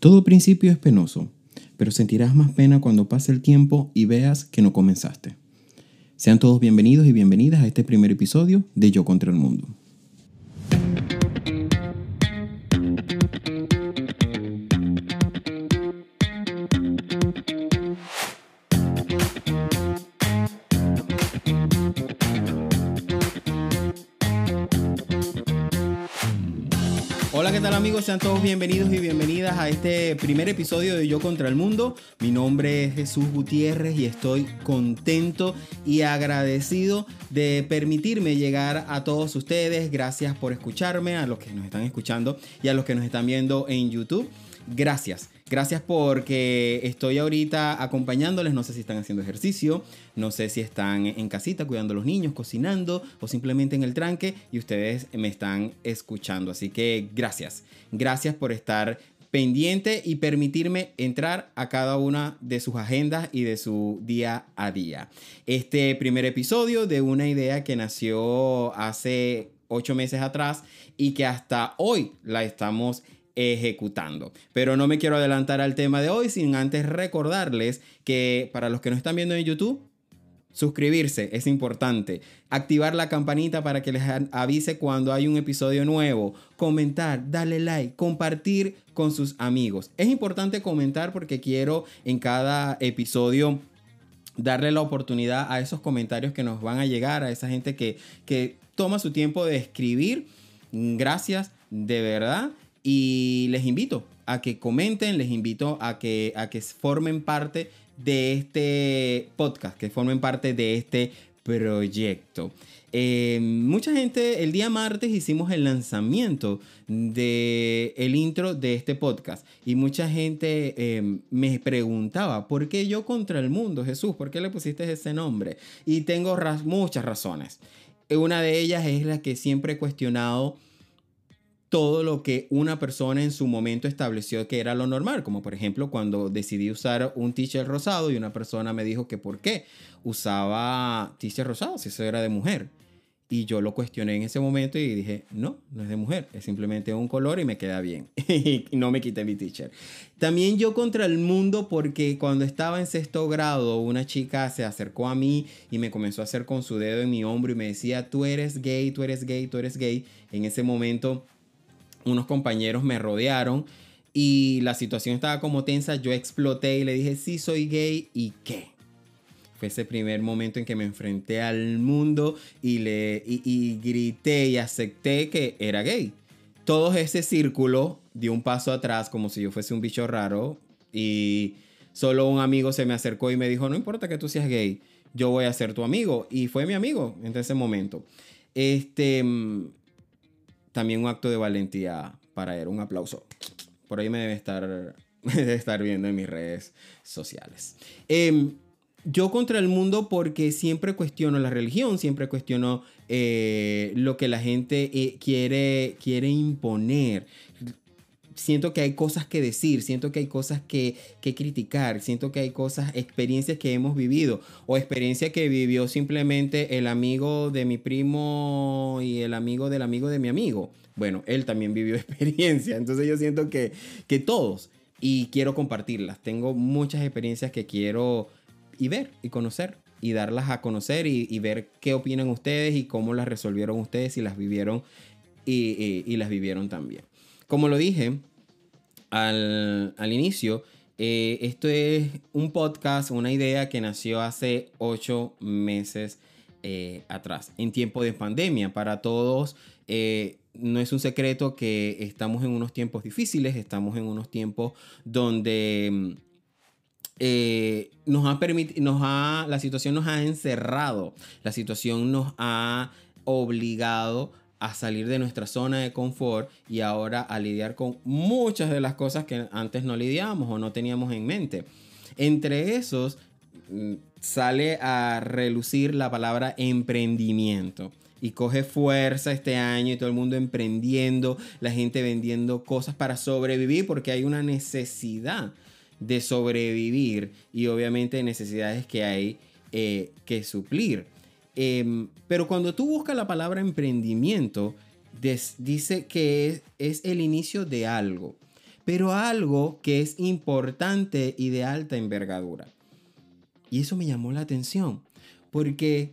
Todo principio es penoso, pero sentirás más pena cuando pase el tiempo y veas que no comenzaste. Sean todos bienvenidos y bienvenidas a este primer episodio de Yo contra el Mundo. Amigos? Sean todos bienvenidos y bienvenidas a este primer episodio de Yo contra el Mundo. Mi nombre es Jesús Gutiérrez y estoy contento y agradecido de permitirme llegar a todos ustedes. Gracias por escucharme, a los que nos están escuchando y a los que nos están viendo en YouTube. Gracias. Gracias porque estoy ahorita acompañándoles. No sé si están haciendo ejercicio, no sé si están en casita cuidando a los niños, cocinando o simplemente en el tranque y ustedes me están escuchando. Así que gracias. Gracias por estar pendiente y permitirme entrar a cada una de sus agendas y de su día a día. Este primer episodio de una idea que nació hace ocho meses atrás y que hasta hoy la estamos ejecutando. Pero no me quiero adelantar al tema de hoy sin antes recordarles que para los que no están viendo en YouTube, suscribirse es importante, activar la campanita para que les avise cuando hay un episodio nuevo, comentar, darle like, compartir con sus amigos. Es importante comentar porque quiero en cada episodio darle la oportunidad a esos comentarios que nos van a llegar, a esa gente que, que toma su tiempo de escribir. Gracias, de verdad. Y les invito a que comenten, les invito a que, a que formen parte de este podcast, que formen parte de este proyecto. Eh, mucha gente, el día martes hicimos el lanzamiento de el intro de este podcast y mucha gente eh, me preguntaba, ¿por qué yo contra el mundo, Jesús? ¿Por qué le pusiste ese nombre? Y tengo muchas razones. Una de ellas es la que siempre he cuestionado todo lo que una persona en su momento estableció que era lo normal, como por ejemplo cuando decidí usar un t-shirt rosado y una persona me dijo que por qué usaba t-shirt rosado si eso era de mujer. Y yo lo cuestioné en ese momento y dije, no, no es de mujer, es simplemente un color y me queda bien. y no me quité mi t-shirt. También yo contra el mundo porque cuando estaba en sexto grado, una chica se acercó a mí y me comenzó a hacer con su dedo en mi hombro y me decía, tú eres gay, tú eres gay, tú eres gay. En ese momento unos compañeros me rodearon y la situación estaba como tensa, yo exploté y le dije, sí, soy gay y qué. Fue ese primer momento en que me enfrenté al mundo y, le, y, grité y acepté que era gay. Todo ese círculo dio un paso atrás como si yo fuese un bicho raro y solo un amigo se me acercó y me dijo, no importa que tú seas gay, yo voy a ser tu amigo. Y fue mi amigo en ese momento. Este, mm, también un acto de valentía para él. Un aplauso. Por ahí me debe estar, estar viendo en mis redes sociales. Em, yo contra el mundo porque siempre cuestiono la religión, siempre cuestiono eh, lo que la gente eh, quiere, quiere imponer siento que hay cosas que decir, siento que hay cosas que, criticar, siento que hay cosas, experiencias que hemos vivido o experiencia que vivió simplemente el amigo de mi primo y el amigo del amigo de mi amigo. Bueno, él también vivió experiencia, entonces yo siento que, que todos y quiero compartirlas. Tengo muchas experiencias que quiero y ver y conocer y darlas a conocer y, ver qué opinan ustedes y cómo las resolvieron ustedes y las vivieron y las vivieron también. Como lo dije al, inicio, eh, esto es un podcast, una idea que nació hace ocho meses eh, atrás, en tiempo de pandemia. Para todos, eh, no es un secreto que estamos en unos tiempos difíciles, estamos en unos tiempos donde nos ha nos ha, la situación nos ha encerrado, la situación nos ha obligado a salir de nuestra zona de confort y ahora a lidiar con muchas de las cosas que antes no lidiábamos o no teníamos en mente. Entre esos mm, sale a relucir la palabra emprendimiento y coge fuerza este año y todo el mundo emprendiendo, la gente vendiendo cosas para sobrevivir porque hay una necesidad de sobrevivir y obviamente necesidades que hay eh, que suplir. Em, pero cuando tú buscas la palabra emprendimiento, dice que es, el inicio de algo. pero algo que es importante y de alta envergadura. Y eso me llamó la atención, porque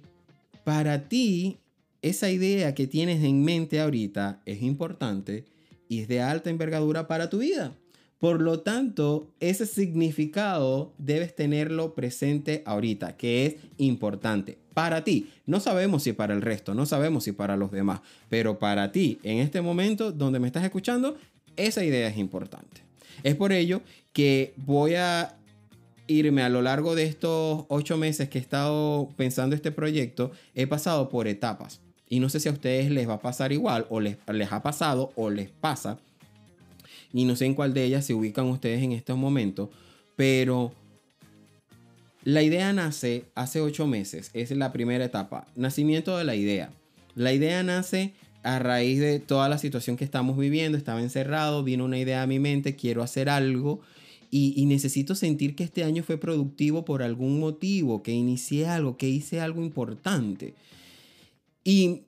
para ti esa idea que tienes en mente ahorita es importante y es de alta envergadura para tu vida. Por lo tanto, ese significado debes tenerlo presente ahorita, que es importante para ti. No sabemos si para el resto, no sabemos si para los demás, pero para ti, en este momento donde me estás escuchando, esa idea es importante. Es por ello que voy a irme a lo largo de estos ocho meses que he estado pensando este proyecto, he pasado por etapas. Y no sé si a ustedes les va a pasar igual, o les, ha pasado, o les pasa y no sé en cuál de ellas se ubican ustedes en estos momentos, pero la idea nace hace ocho meses, es la primera etapa, nacimiento de la idea. La idea nace a raíz de toda la situación que estamos viviendo, estaba encerrado, vino una idea a mi mente, quiero hacer algo y, necesito sentir que este año fue productivo por algún motivo, que inicié algo, que hice algo importante. Y,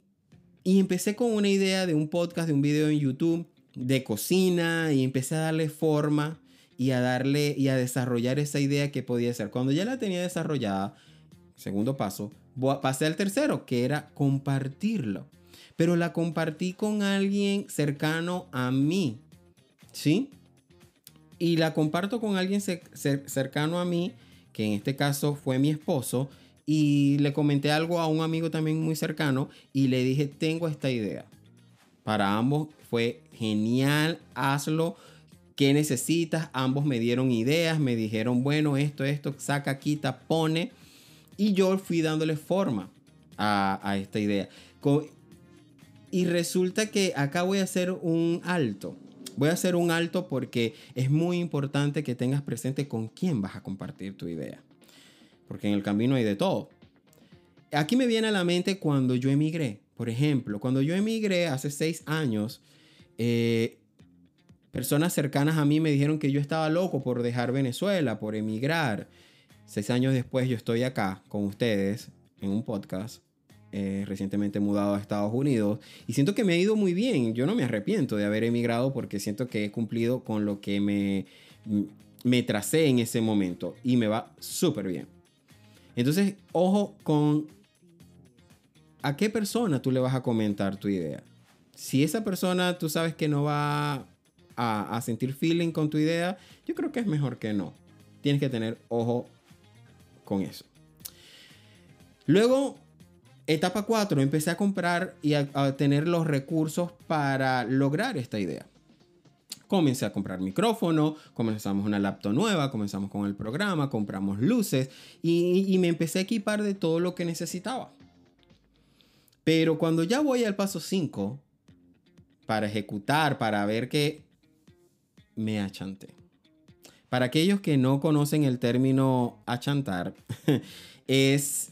y empecé con una idea de un podcast, de un video en YouTube de cocina y empecé a darle forma y a darle y a desarrollar esa idea que podía ser. Cuando ya la tenía desarrollada, segundo paso, pasé al tercero, que era compartirlo. Pero la compartí con alguien cercano a mí, ¿sí? Y la comparto con alguien cercano a mí, que en este caso fue mi esposo, y le comenté algo a un amigo también muy cercano y le dije, tengo esta idea. Para ambos fue genial, hazlo. ¿Qué necesitas? Ambos me dieron ideas, me dijeron, bueno, esto, esto, saca, quita, pone. Y yo fui dándole forma a, esta idea. y resulta que acá voy a hacer un alto. Voy a hacer un alto porque es muy importante que tengas presente con quién vas a compartir tu idea. Porque en el camino hay de todo. Aquí me viene a la mente cuando yo emigré. Por ejemplo, cuando yo emigré hace seis años, eh, personas cercanas a mí me dijeron que yo estaba loco por dejar Venezuela, por emigrar. Seis años después yo estoy acá con ustedes en un podcast. Eh, recientemente mudado a Estados Unidos y siento que me ha ido muy bien. Yo no me arrepiento de haber emigrado porque siento que he cumplido con lo que me, me tracé en ese momento y me va súper bien. Entonces, ojo con a qué persona tú le vas a comentar tu idea si esa persona tú sabes que no va a, sentir feeling con tu idea, yo creo que es mejor que no. Tienes que tener ojo con eso. Luego, etapa 4, empecé a comprar y a, tener los recursos para lograr esta idea. Comencé a comprar micrófono, comenzamos una laptop nueva, comenzamos con el programa, compramos luces y, me empecé a equipar de todo lo que necesitaba. Pero cuando ya voy al paso 5, para ejecutar, para ver que me achanté. Para aquellos que no conocen el término achantar, es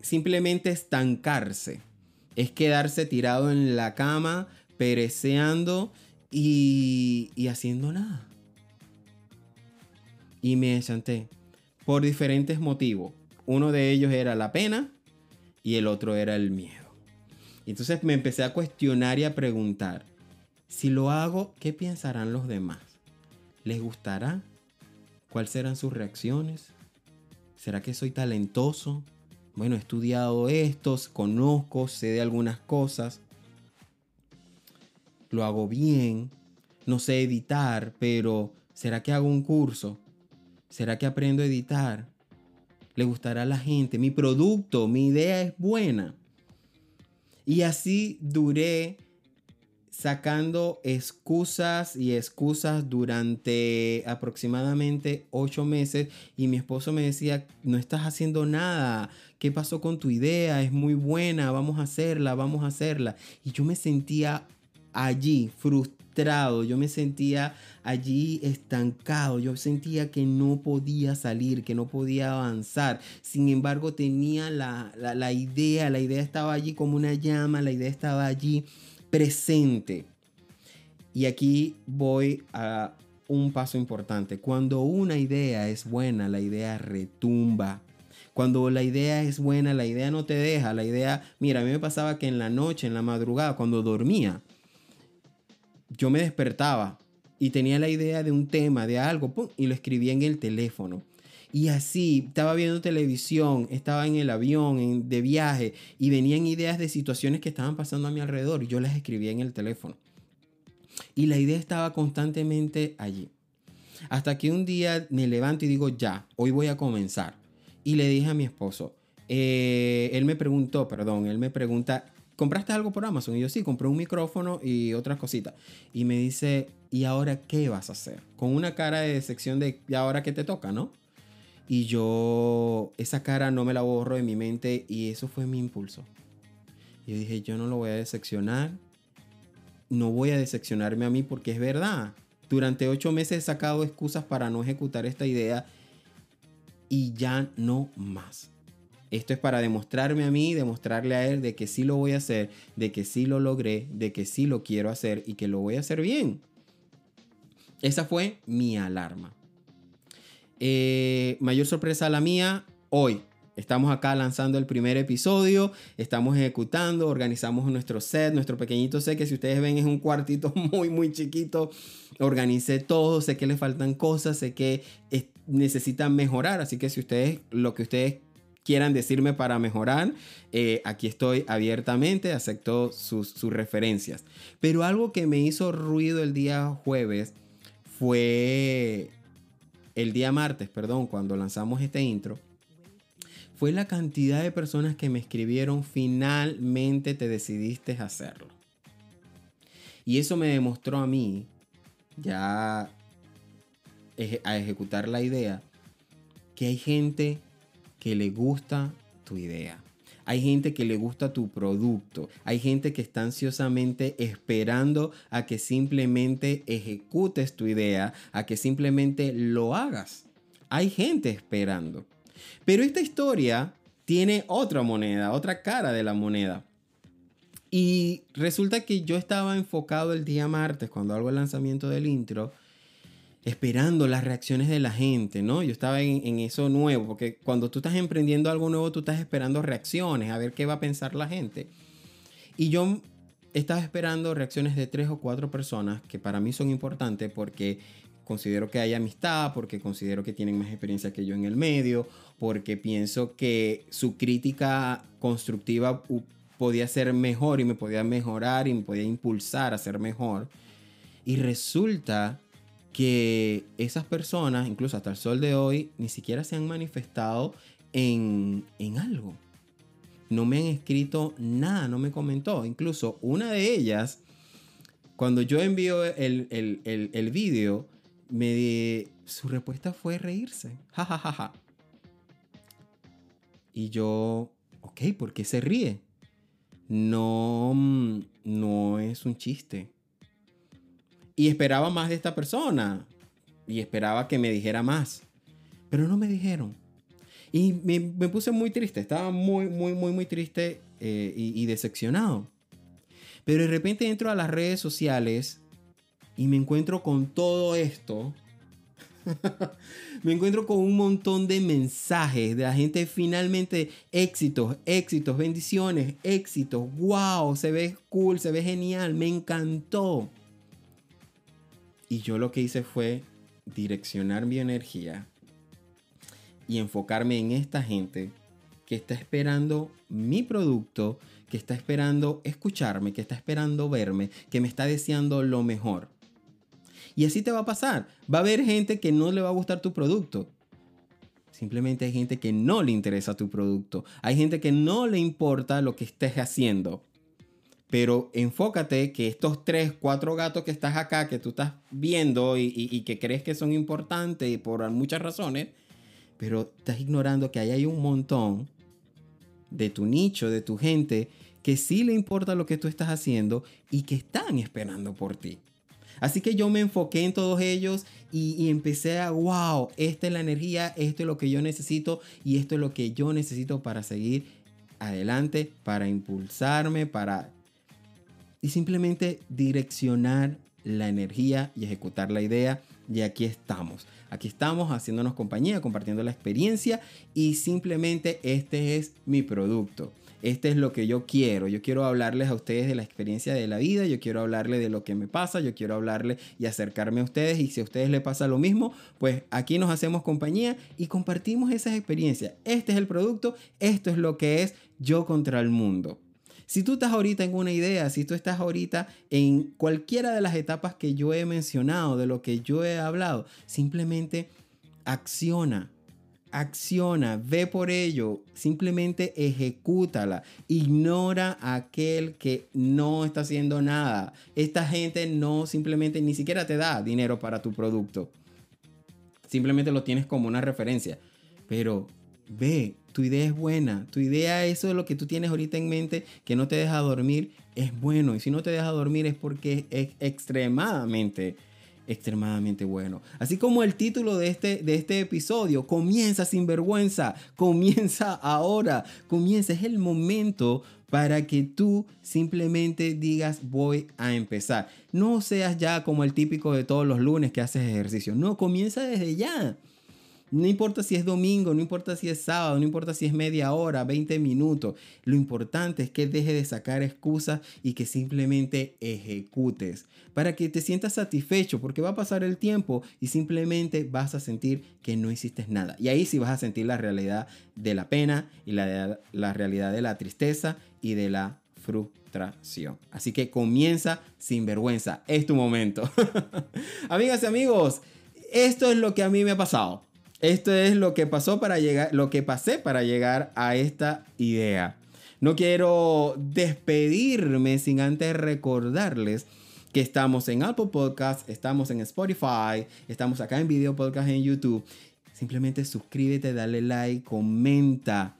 simplemente estancarse. Es quedarse tirado en la cama, pereceando y, y haciendo nada. Y me achanté por diferentes motivos. Uno de ellos era la pena y el otro era el miedo. Entonces me empecé a cuestionar y a preguntar, si lo hago, ¿qué pensarán los demás? ¿Les gustará? ¿Cuáles serán sus reacciones? ¿Será que soy talentoso? Bueno, he estudiado esto, conozco, sé de algunas cosas. Lo hago bien. No sé editar, pero ¿será que hago un curso? ¿Será que aprendo a editar? ¿Le gustará a la gente? Mi producto, mi idea es buena. Y así duré sacando excusas y excusas durante aproximadamente ocho meses y mi esposo me decía, no estás haciendo nada, ¿qué pasó con tu idea? Es muy buena, vamos a hacerla, vamos a hacerla. Y yo me sentía allí frustrado, yo me sentía allí estancado, yo sentía que no podía salir, que no podía avanzar. Sin embargo, tenía la, la, idea, la idea estaba allí como una llama, la idea estaba allí presente. Y aquí voy a un paso importante. Cuando una idea es buena, la idea retumba. Cuando la idea es buena, la idea no te deja. La idea, mira, a mí me pasaba que en la noche, en la madrugada, cuando dormía, yo me despertaba y tenía la idea de un tema, de algo, y lo escribía en el teléfono. Y así, estaba viendo televisión, estaba en el avión, de viaje, y venían ideas de situaciones que estaban pasando a mi alrededor y yo las escribía en el teléfono. Y la idea estaba constantemente allí. Hasta que un día me levanto y digo, ya, hoy voy a comenzar. Y le dije a mi esposo, eh, él me preguntó, perdón, él me pregunta, ¿compraste algo por Amazon? Y yo sí, compré un micrófono y otras cositas. Y me dice, ¿y ahora qué vas a hacer? Con una cara de sección de, ¿y ahora qué te toca, no? Y yo, esa cara no me la borro de mi mente y eso fue mi impulso. Yo dije, yo no lo voy a decepcionar. No voy a decepcionarme a mí porque es verdad. Durante ocho meses he sacado excusas para no ejecutar esta idea y ya no más. Esto es para demostrarme a mí, demostrarle a él de que sí lo voy a hacer, de que sí lo logré, de que sí lo quiero hacer y que lo voy a hacer bien. Esa fue mi alarma. Eh, mayor sorpresa la mía, hoy. Estamos acá lanzando el primer episodio, estamos ejecutando, organizamos nuestro set, nuestro pequeñito set, que si ustedes ven es un cuartito muy, muy chiquito. Organicé todo, sé que le faltan cosas, sé que necesitan mejorar, así que si ustedes, lo que ustedes quieran decirme para mejorar, eh, aquí estoy abiertamente, acepto sus, sus referencias. Pero algo que me hizo ruido el día jueves fue el día martes, perdón, cuando lanzamos este intro, fue la cantidad de personas que me escribieron, finalmente te decidiste hacerlo. Y eso me demostró a mí, ya a ejecutar la idea, que hay gente que le gusta tu idea. Hay gente que le gusta tu producto. Hay gente que está ansiosamente esperando a que simplemente ejecutes tu idea, a que simplemente lo hagas. Hay gente esperando. Pero esta historia tiene otra moneda, otra cara de la moneda. Y resulta que yo estaba enfocado el día martes cuando hago el lanzamiento del intro esperando las reacciones de la gente, ¿no? Yo estaba en, eso nuevo, porque cuando tú estás emprendiendo algo nuevo, tú estás esperando reacciones, a ver qué va a pensar la gente. Y yo estaba esperando reacciones de tres o cuatro personas que para mí son importantes porque considero que hay amistad, porque considero que tienen más experiencia que yo en el medio, porque pienso que su crítica constructiva podía ser mejor y me podía mejorar y me podía impulsar a ser mejor. Y resulta que esas personas, incluso hasta el sol de hoy, ni siquiera se han manifestado en, algo. No me han escrito nada, no me comentó. Incluso una de ellas, cuando yo envío el, el, el, me su respuesta fue reírse. Y yo, ok, ¿por qué se ríe? No, mm, no es un chiste. Y esperaba más de esta persona. Y esperaba que me dijera más. Pero no me dijeron. Y me, puse muy triste. Estaba muy, muy, muy, muy triste eh, y, y decepcionado. Pero de repente entro a las redes sociales y me encuentro con todo esto. me encuentro con un montón de mensajes de la gente finalmente éxitos, éxitos, bendiciones, éxitos. Wow, se ve cool, se ve genial, me encantó. Y yo lo que hice fue direccionar mi energía y enfocarme en esta gente que está esperando mi producto, que está esperando escucharme, que está esperando verme, que me está deseando lo mejor. Y así te va a pasar. Va a haber gente que no le va a gustar tu producto. Simplemente hay gente que no le interesa tu producto. Hay gente que no le importa lo que estés haciendo. Pero enfócate que estos tres, cuatro gatos que estás acá, que tú estás viendo y, que crees que son importantes por muchas razones, pero estás ignorando que ahí hay un montón de tu nicho, de tu gente, que sí le importa lo que tú estás haciendo y que están esperando por ti. Así que yo me enfoqué en todos ellos y, y, empecé a, wow, esta es la energía, esto es lo que yo necesito y esto es lo que yo necesito para seguir adelante, para impulsarme, para y simplemente direccionar la energía y ejecutar la idea y aquí estamos. Aquí estamos haciéndonos compañía, compartiendo la experiencia y simplemente este es mi producto. Este es lo que yo quiero. Yo quiero hablarles a ustedes de la experiencia de la vida, yo quiero hablarles de lo que me pasa, yo quiero hablarles y acercarme a ustedes y si a ustedes les pasa lo mismo, pues aquí nos hacemos compañía y compartimos esas experiencias. Este es el producto, esto es lo que es yo contra el mundo. Si tú estás ahorita en una idea, si tú estás ahorita en cualquiera de las etapas que yo he mencionado, de lo que yo he hablado, simplemente acciona. Acciona, ve por ello, simplemente ejecútala. Ignora a aquel que no está haciendo nada. Esta gente no simplemente ni siquiera te da dinero para tu producto. Simplemente lo tienes como una referencia. Pero ve, tu idea es buena, tu idea, eso es lo que tú tienes ahorita en mente, que no te deja dormir, es bueno. Y si no te deja dormir es porque es extremadamente, extremadamente bueno. Así como el título de este, de este episodio, comienza sin vergüenza, comienza ahora, comienza, es el momento para que tú simplemente digas voy a empezar. No seas ya como el típico de todos los lunes que haces ejercicio, no, comienza desde ya. No importa si es domingo, no importa si es sábado, no importa si es media hora, 20 minutos. Lo importante es que dejes de sacar excusas y que simplemente ejecutes para que te sientas satisfecho porque va a pasar el tiempo y simplemente vas a sentir que no hiciste nada. Y ahí sí vas a sentir la realidad de la pena y la, la realidad de la tristeza y de la frustración. Así que comienza sin vergüenza. Es tu momento. Amigas y amigos, esto es lo que a mí me ha pasado. Esto es lo que pasó para llegar, lo que pasé para llegar a esta idea. No quiero despedirme sin antes recordarles que estamos en Apple Podcast, estamos en Spotify, estamos acá en Video Podcast en YouTube. Simplemente suscríbete, dale like, comenta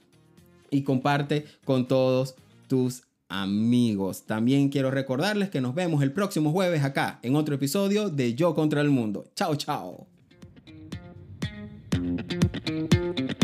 y comparte con todos tus amigos. También quiero recordarles que nos vemos el próximo jueves acá en otro episodio de Yo contra el Mundo. Chao, chao. Thank you.